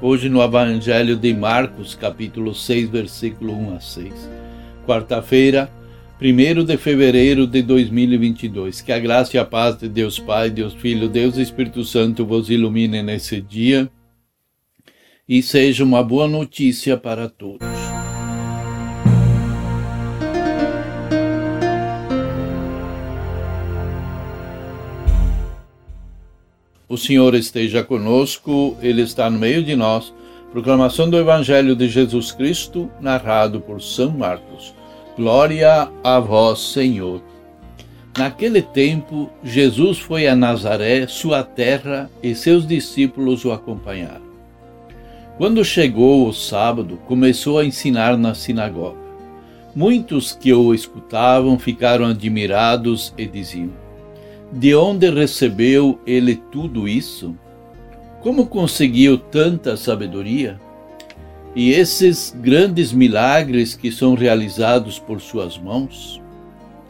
hoje no Evangelho de Marcos, capítulo 6, versículo 1 a 6. Quarta-feira, 1 de fevereiro de 2022. Que a graça e a paz de Deus Pai, Deus Filho, Deus Espírito Santo vos ilumine nesse dia e seja uma boa notícia para todos. O Senhor esteja conosco, Ele está no meio de nós. Proclamação do Evangelho de Jesus Cristo, narrado por São Marcos. Glória a vós, Senhor. Naquele tempo, Jesus foi a Nazaré, sua terra, e seus discípulos o acompanharam. Quando chegou o sábado, começou a ensinar na sinagoga. Muitos que o escutavam ficaram admirados e diziam: de onde recebeu ele tudo isso? Como conseguiu tanta sabedoria? E esses grandes milagres que são realizados por suas mãos?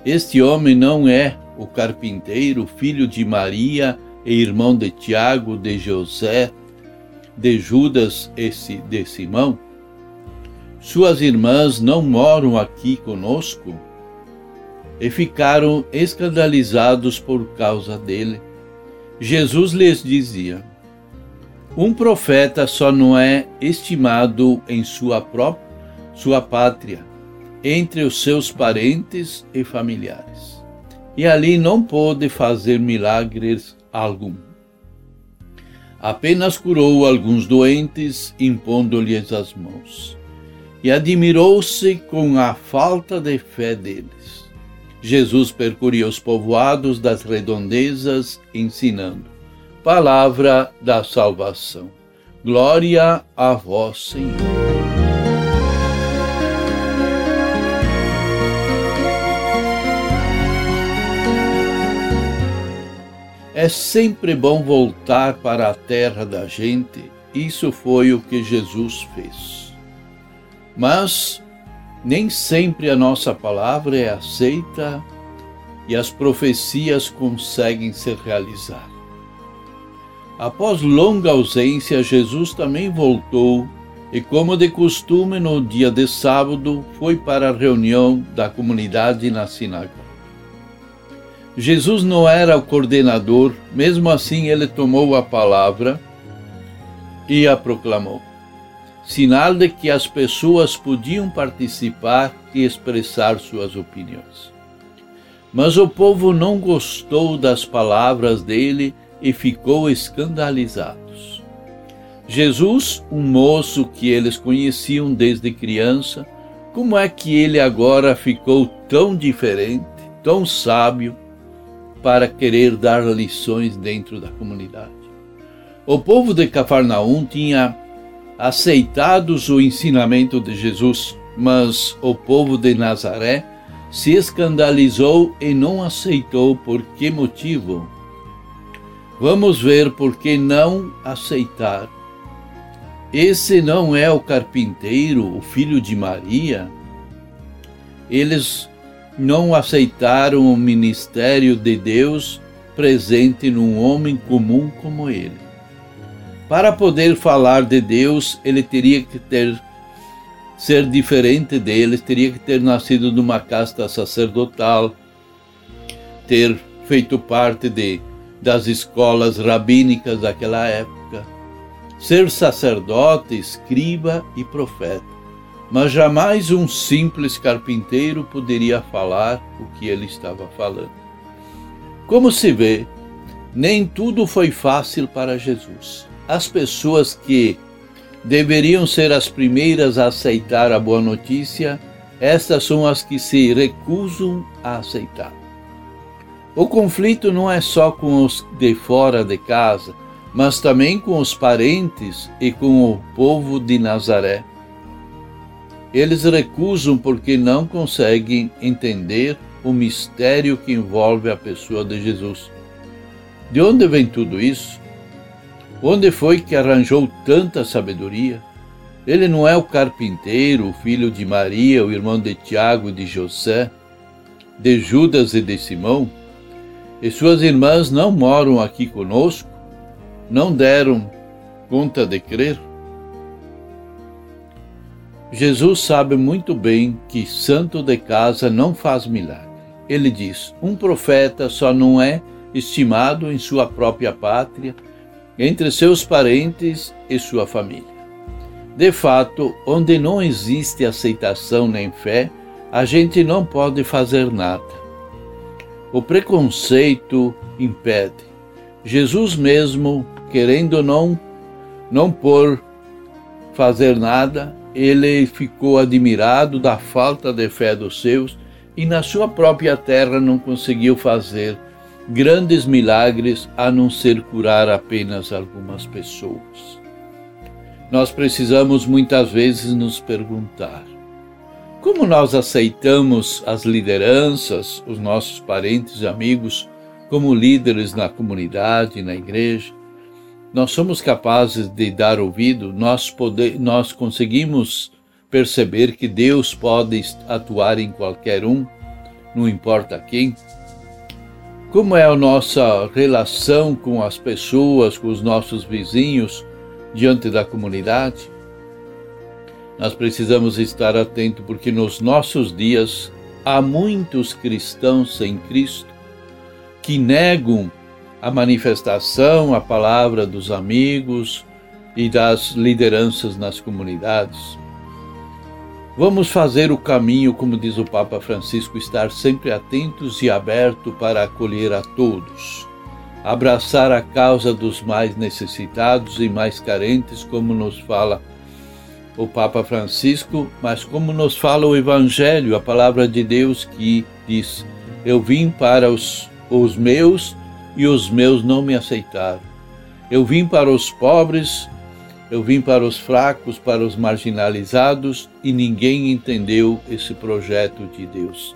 Este homem não é o carpinteiro, filho de Maria e irmão de Tiago, de José, de Judas e de Simão? Suas irmãs não moram aqui conosco? E ficaram escandalizados por causa dele. Jesus lhes dizia: Um profeta só não é estimado em sua própria sua pátria, entre os seus parentes e familiares. E ali não pôde fazer milagres algum. Apenas curou alguns doentes, impondo-lhes as mãos. E admirou-se com a falta de fé deles. Jesus percorria os povoados das redondezas, ensinando. Palavra da salvação. Glória a vós, Senhor. É sempre bom voltar para a terra da gente, isso foi o que Jesus fez. Mas nem sempre a nossa palavra é aceita e as profecias conseguem se realizar. Após longa ausência, Jesus também voltou e, como de costume, no dia de sábado, foi para a reunião da comunidade na sinagoga. Jesus não era o coordenador, mesmo assim, ele tomou a palavra e a proclamou sinal de que as pessoas podiam participar e expressar suas opiniões. Mas o povo não gostou das palavras dele e ficou escandalizado. Jesus, um moço que eles conheciam desde criança, como é que ele agora ficou tão diferente, tão sábio, para querer dar lições dentro da comunidade? O povo de Cafarnaum tinha aceitados o ensinamento de Jesus, mas o povo de Nazaré se escandalizou e não aceitou por que motivo? Vamos ver por que não aceitar. Esse não é o carpinteiro, o filho de Maria? Eles não aceitaram o ministério de Deus presente num homem comum como ele. Para poder falar de Deus, ele teria que ter ser diferente deles, teria que ter nascido numa casta sacerdotal, ter feito parte de das escolas rabínicas daquela época, ser sacerdote, escriba e profeta. Mas jamais um simples carpinteiro poderia falar o que ele estava falando. Como se vê, nem tudo foi fácil para Jesus as pessoas que deveriam ser as primeiras a aceitar a boa notícia, estas são as que se recusam a aceitar. O conflito não é só com os de fora de casa, mas também com os parentes e com o povo de Nazaré. Eles recusam porque não conseguem entender o mistério que envolve a pessoa de Jesus. De onde vem tudo isso? Onde foi que arranjou tanta sabedoria? Ele não é o carpinteiro, o filho de Maria, o irmão de Tiago e de José, de Judas e de Simão? E suas irmãs não moram aqui conosco? Não deram conta de crer? Jesus sabe muito bem que santo de casa não faz milagre. Ele diz: um profeta só não é estimado em sua própria pátria, entre seus parentes e sua família. De fato, onde não existe aceitação nem fé, a gente não pode fazer nada. O preconceito impede. Jesus mesmo, querendo não não por fazer nada, ele ficou admirado da falta de fé dos seus e na sua própria terra não conseguiu fazer grandes milagres a não ser curar apenas algumas pessoas nós precisamos muitas vezes nos perguntar: como nós aceitamos as lideranças, os nossos parentes e amigos, como líderes na comunidade, na igreja? Nós somos capazes de dar ouvido, nós, nós conseguimos perceber que Deus pode atuar em qualquer um, não importa quem. Como é a nossa relação com as pessoas, com os nossos vizinhos, diante da comunidade, nós precisamos estar atentos porque nos nossos dias há muitos cristãos sem Cristo que negam a manifestação, a palavra dos amigos e das lideranças nas comunidades. Vamos fazer o caminho, como diz o Papa Francisco, estar sempre atentos e abertos para acolher a todos abraçar a causa dos mais necessitados e mais carentes, como nos fala o Papa Francisco, mas como nos fala o Evangelho, a palavra de Deus que diz: Eu vim para os, os meus e os meus não me aceitaram. Eu vim para os pobres, eu vim para os fracos, para os marginalizados e ninguém entendeu esse projeto de Deus.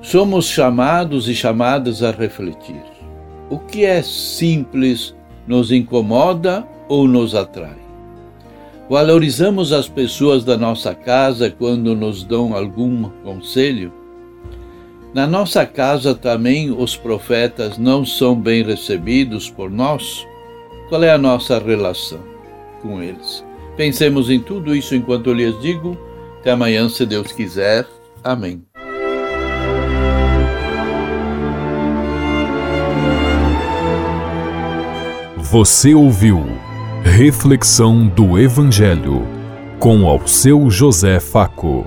Somos chamados e chamadas a refletir. O que é simples nos incomoda ou nos atrai? Valorizamos as pessoas da nossa casa quando nos dão algum conselho? Na nossa casa também os profetas não são bem recebidos por nós? Qual é a nossa relação com eles? Pensemos em tudo isso enquanto eu lhes digo. Até amanhã, se Deus quiser. Amém. Você ouviu Reflexão do Evangelho com ao seu José Faco.